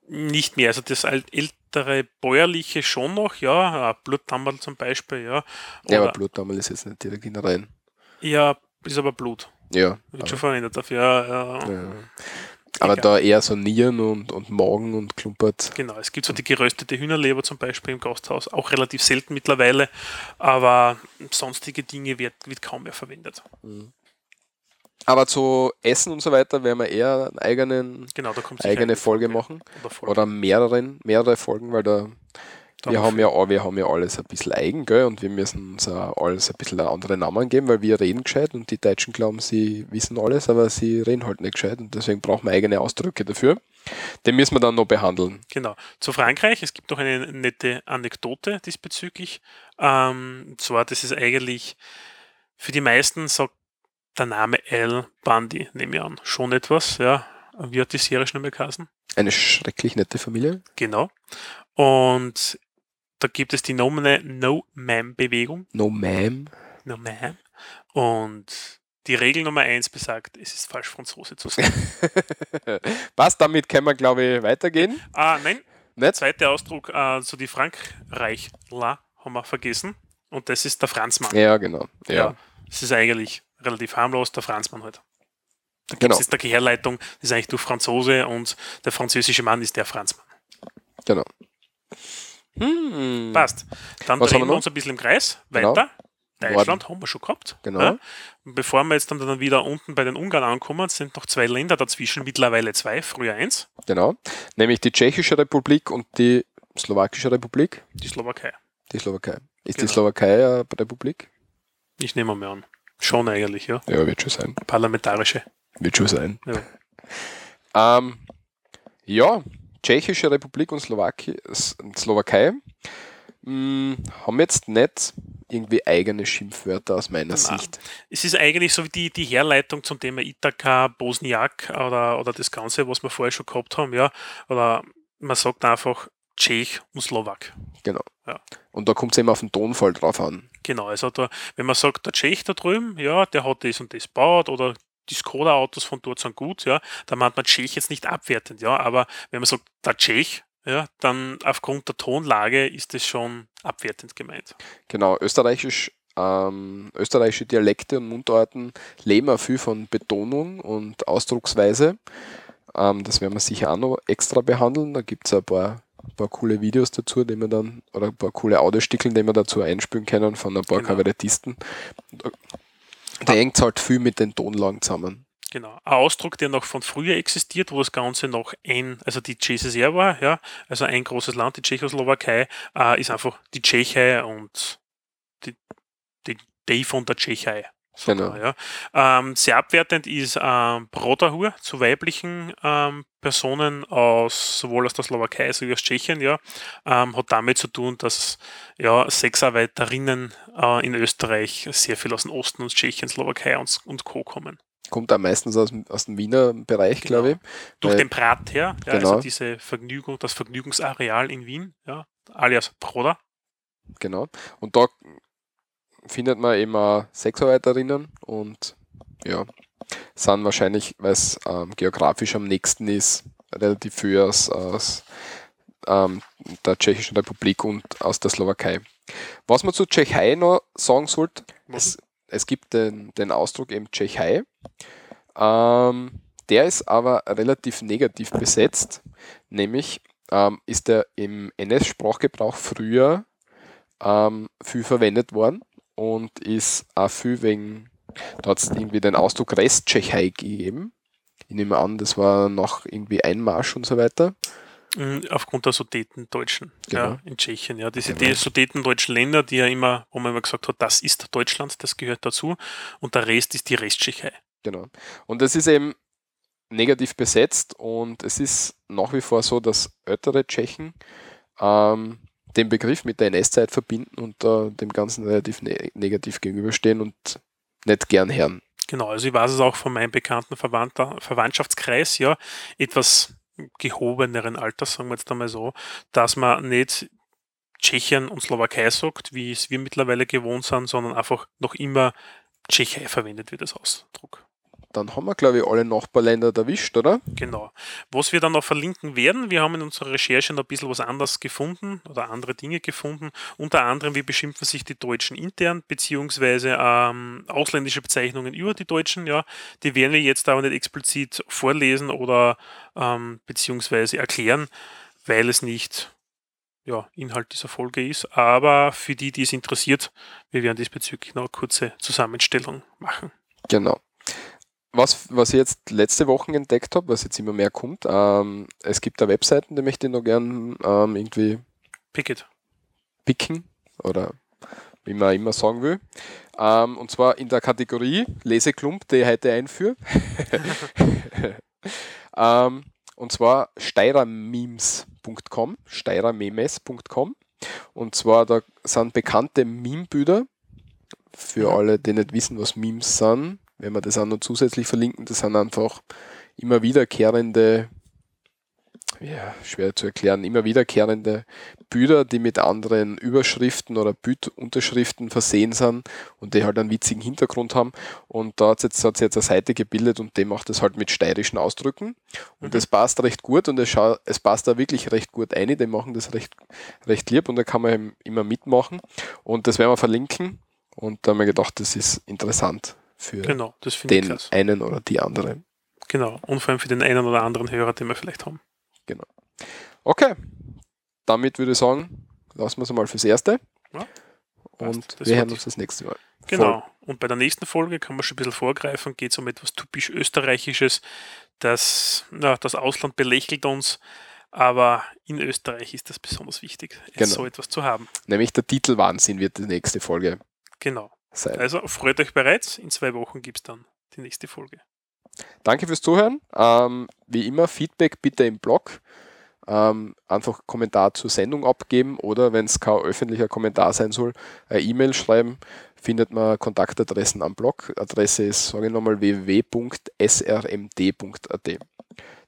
Nicht mehr. Also das ältere bäuerliche schon noch, ja. Blutdammerl zum Beispiel, ja. Ja, aber Oder- Blutdammel ist jetzt nicht direkt Innereien. ja, ist aber Blut. Ja. Wird schon verwendet dafür. Ja, ja. ja. Aber Egal. da eher so Nieren und, und Magen und klumpert. Genau, es gibt so die geröstete Hühnerleber zum Beispiel im Gasthaus, auch relativ selten mittlerweile, aber sonstige Dinge wird, wird kaum mehr verwendet. Aber zu Essen und so weiter werden wir eher einen eigenen, Genau, eigene eine Folge machen. Oder Folge. Oder mehreren, mehrere Folgen, weil da Wir haben ja, wir haben ja alles ein bisschen eigen, gell? Und wir müssen uns alles ein bisschen andere Namen geben, weil wir reden gescheit und die Deutschen glauben, sie wissen alles, aber sie reden halt nicht gescheit und deswegen brauchen wir eigene Ausdrücke dafür. Den müssen wir dann noch behandeln. Genau. Zu Frankreich, es gibt noch eine nette Anekdote diesbezüglich. Ähm, und zwar, das ist eigentlich für die meisten sagt der Name Al Bundy, nehme ich an, schon etwas. Ja. Wie hat die Serie schon mal geheißen? Eine schrecklich nette Familie. Genau. Und da gibt es die No-Man-Bewegung. No Ma'am. No Man. Und die Regel Nummer eins besagt, es ist falsch, Franzose zu sein. (laughs) Was, damit können wir, glaube ich, weitergehen. ah, nein, Nicht? zweiter Ausdruck, äh, so die Frankreich-La haben wir vergessen. Und das ist der Franzmann. Ja, genau. Ja, Ja. Das ist eigentlich relativ harmlos, der Franzmann halt. genau. Das ist der Herleitung, das ist eigentlich durch Franzose und der französische Mann ist der Franzmann. genau. Hm. Passt. Dann Was drehen wir wir uns ein bisschen im Kreis. Genau. Weiter. Deutschland haben wir schon gehabt. Genau. Ja. Bevor wir jetzt dann, dann wieder unten bei den Ungarn ankommen, sind noch zwei Länder dazwischen, mittlerweile zwei, früher eins, Genau. Nämlich die Tschechische Republik und die Slowakische Republik. die Slowakei. Die Slowakei. Ist Genau. die Slowakei eine Republik? Ich nehme mal an. Schon eigentlich, ja. Ja, wird schon sein. Parlamentarische. Wird schon sein. Ja. Ähm, ja, Tschechische Republik und Slowaki S- Slowakei mh, haben jetzt nicht irgendwie eigene Schimpfwörter aus meiner Nein. Sicht. Es ist eigentlich so wie die, die Herleitung zum Thema Ithaka, Bosniak oder, oder das Ganze, was wir vorher schon gehabt haben, ja. Oder man sagt einfach Tschech und Slowak. Genau. Ja. Und da kommt es eben auf den Tonfall drauf an. Genau, also da, wenn man sagt, der Tschech da drüben, ja, der hat das und das gebaut oder die Skoda-Autos von dort sind gut, ja, da meint man Tschech jetzt nicht abwertend, ja, aber wenn man sagt, der Tschech, ja, dann aufgrund der Tonlage ist das schon abwertend gemeint. Genau, österreichisch, ähm, österreichische Dialekte und Mundarten leben auch viel von Betonung und Ausdrucksweise. Ähm, das werden wir sicher auch noch extra behandeln. Da gibt es ein paar, ein paar coole Videos dazu, die wir dann, oder ein paar coole Audiostickeln, die wir dazu einspielen können von ein paar Genau. Kabarettisten. Da hängt halt viel mit den Tonlagen zusammen. Genau. Ein Ausdruck, der noch von früher existiert, wo das Ganze noch ein, also die CSSR war, ja, also ein großes Land, die Tschechoslowakei, äh, ist einfach die Tschechei und die, die, die von der Tschechei. Genau. Ja. Ähm, sehr abwertend ist ähm, Brotahur zu weiblichen ähm, Personen aus sowohl aus der Slowakei als auch aus Tschechien, ja, ähm, hat damit zu tun, dass ja, Sexarbeiterinnen äh, in Österreich sehr viel aus dem Osten und Tschechien, Slowakei und, und Co. kommen. Kommt auch meistens aus, dem- aus dem Wiener Bereich, Genau. glaube ich. Durch den Brat her, ja, Genau. also diese Vergnügung, das Vergnügungsareal in Wien, ja, alias Broda. Genau. Und da findet man auch Sexarbeiterinnen und ja, sind wahrscheinlich, weil es ähm, geografisch am nächsten ist, relativ viel aus, aus ähm, der Tschechischen Republik und aus der Slowakei. Was man zu Tschechei noch sagen sollte, es, es gibt den, den Ausdruck eben Tschechei. Ähm, der ist aber relativ negativ besetzt, nämlich ähm, ist der im NS-Sprachgebrauch früher ähm, viel verwendet worden und ist auch viel wegen, da hat es irgendwie den Ausdruck Resttschechei gegeben. Ich nehme an, das war noch irgendwie Einmarsch und so weiter. Mm, Aufgrund der Sudetendeutschen Genau. ja, in Tschechien. Ja. Diese Genau. Sudetendeutschen Länder, die ja immer, wo man immer gesagt hat, das ist Deutschland, das gehört dazu. Und der Rest ist die Resttschechei. Genau. Und es ist eben negativ besetzt und es ist nach wie vor so, dass ältere Tschechen ähm, den Begriff mit der NS-Zeit verbinden und äh, dem Ganzen relativ ne negativ gegenüberstehen und nicht gern hören. Genau, also ich weiß es auch von meinem bekannten Verwandter, Verwandtschaftskreis, ja, etwas gehobeneren Alters, sagen wir jetzt einmal so, dass man nicht Tschechien und Slowakei sagt, wie es wir mittlerweile gewohnt sind, sondern einfach noch immer Tschechei verwendet wird als Ausdruck. Dann haben wir, glaube ich, alle Nachbarländer erwischt, oder? Genau. Was wir dann noch verlinken werden, wir haben in unserer Recherche noch ein bisschen was anderes gefunden oder andere Dinge gefunden. Unter anderem, wie beschimpfen sich die Deutschen intern, beziehungsweise ähm, ausländische Bezeichnungen über die Deutschen. Ja, die werden wir jetzt aber nicht explizit vorlesen oder ähm, beziehungsweise erklären, weil es nicht ja, Inhalt dieser Folge ist. Aber für die, die es interessiert, wir werden diesbezüglich noch eine kurze Zusammenstellung machen. Genau. Was, was ich jetzt letzte Woche entdeckt habe, was jetzt immer mehr kommt, ähm, es gibt da Webseiten, die möchte ich noch gern ähm, irgendwie Picket. picken oder wie man immer sagen will. Ähm, und zwar in der Kategorie Leseklump, die ich heute einführe. (laughs) ähm, und zwar steirermemes.com, steirermemes.com. Und zwar da sind bekannte Meme-Bilder. Für Mhm. alle, die nicht wissen, was Memes sind, wenn wir das auch noch zusätzlich verlinken, das sind einfach immer wiederkehrende, ja, schwer zu erklären, immer wiederkehrende Bilder, die mit anderen Überschriften oder Bildunterschriften versehen sind und die halt einen witzigen Hintergrund haben. Und da hat jetzt, hat jetzt eine Seite gebildet und die macht das halt mit steirischen Ausdrücken. Und Mhm. das passt recht gut und es, es passt da wirklich recht gut ein. Die machen das recht, recht lieb und da kann man immer mitmachen. Und das werden wir verlinken. Und da haben wir gedacht, das ist interessant für Genau, den einen oder die andere. Genau, und vor allem für den einen oder anderen Hörer, den wir vielleicht haben. Okay, damit würde ich sagen, lassen wir es mal fürs Erste. Ja, und Das wir hören uns das nächste Mal. Genau. Und bei der nächsten Folge kann man schon ein bisschen vorgreifen, geht es um etwas typisch Österreichisches. Das, na, das Ausland belächelt uns, aber in Österreich ist das besonders wichtig, Genau. so etwas zu haben. Nämlich der Titel Wahnsinn wird die nächste Folge Genau. Sein. Also freut euch bereits, in zwei Wochen gibt es dann die nächste Folge. Danke fürs Zuhören. Ähm, wie immer, Feedback bitte im Blog. ähm, einfach Kommentar zur Sendung abgeben oder wenn es kein öffentlicher Kommentar sein soll, eine E-Mail schreiben. Findet man Kontaktadressen am Blog. Adresse ist, sage ich nochmal, www.srmd.at.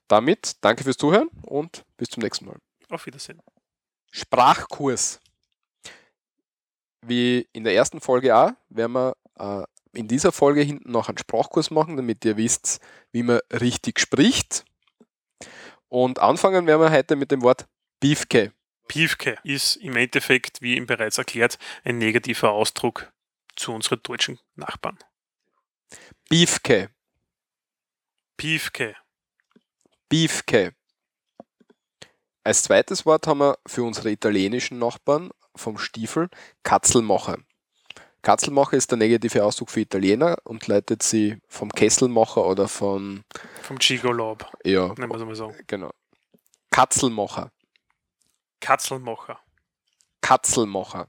Damit danke fürs Zuhören und bis zum nächsten Mal. Auf Wiedersehen. Sprachkurs. Wie in der ersten Folge auch, werden wir äh, in dieser Folge hinten noch einen Sprachkurs machen, damit ihr wisst, wie man richtig spricht. Und anfangen werden wir heute mit dem Wort Beefke. Piefke ist im Endeffekt, wie ihm bereits erklärt, ein negativer Ausdruck zu unseren deutschen Nachbarn. Beefke. Piefke. Beefke. Als zweites Wort haben wir für unsere italienischen Nachbarn vom Stiefel Katzelmacher. Katzelmacher ist der negative Ausdruck für Italiener und leitet sie vom Kesselmacher oder von, Vom Gigolob, ja, nennen wir es mal so. genau. Katzelmacher. Katzelmacher. Katzelmacher.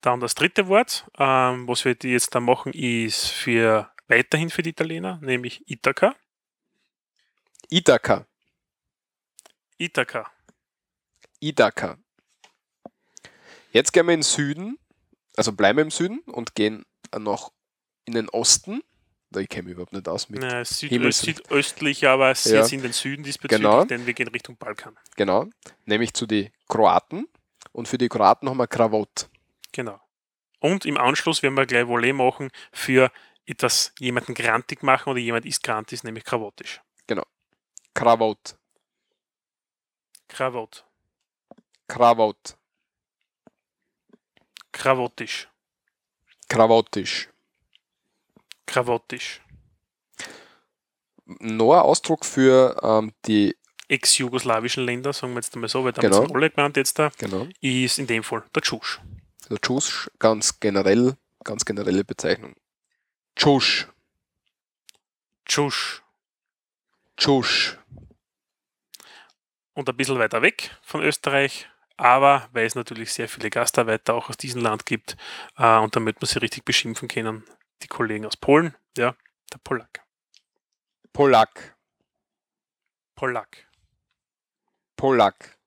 Dann das dritte Wort, ähm, was wir jetzt da machen, ist für weiterhin für die Italiener, nämlich Ithaka. Ithaka. Ithaka. Ithaka. Jetzt gehen wir in den Süden, also bleiben wir im Süden und gehen noch in den Osten. Da ich kenne mich überhaupt nicht aus mit. Na, Himmels- südöstlich, aber Ja. in den Süden diesbezüglich, Genau. denn wir gehen Richtung Balkan. Genau. Nämlich zu den Kroaten. Und für die Kroaten haben wir Krawott. Genau. Und im Anschluss werden wir gleich Volley machen für etwas jemanden grantig machen oder jemand ist grantig, nämlich krawottisch. Krawott. Krawott. Krawott. Krawottisch. Krawottisch. Krawottisch. Noch ein Ausdruck für ähm, die, Ex-jugoslawischen Länder, sagen wir jetzt einmal so, weil da Genau. sind alle gemeint jetzt da, genau, ist in dem Fall der Tschusch. der Tschusch, ganz generell, ganz generelle Bezeichnung. Tschusch. Tschusch. Tschusch. Und ein bisschen weiter weg von Österreich, aber weil es natürlich sehr viele Gastarbeiter auch aus diesem Land gibt äh, und damit man sie richtig beschimpfen können, die Kollegen aus Polen, ja, der Polak. Polak. Polak. Polak.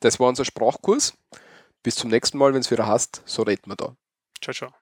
Das war unser Sprachkurs. Bis zum nächsten Mal, wenn es wieder hast, so reden wir da. Ciao, ciao.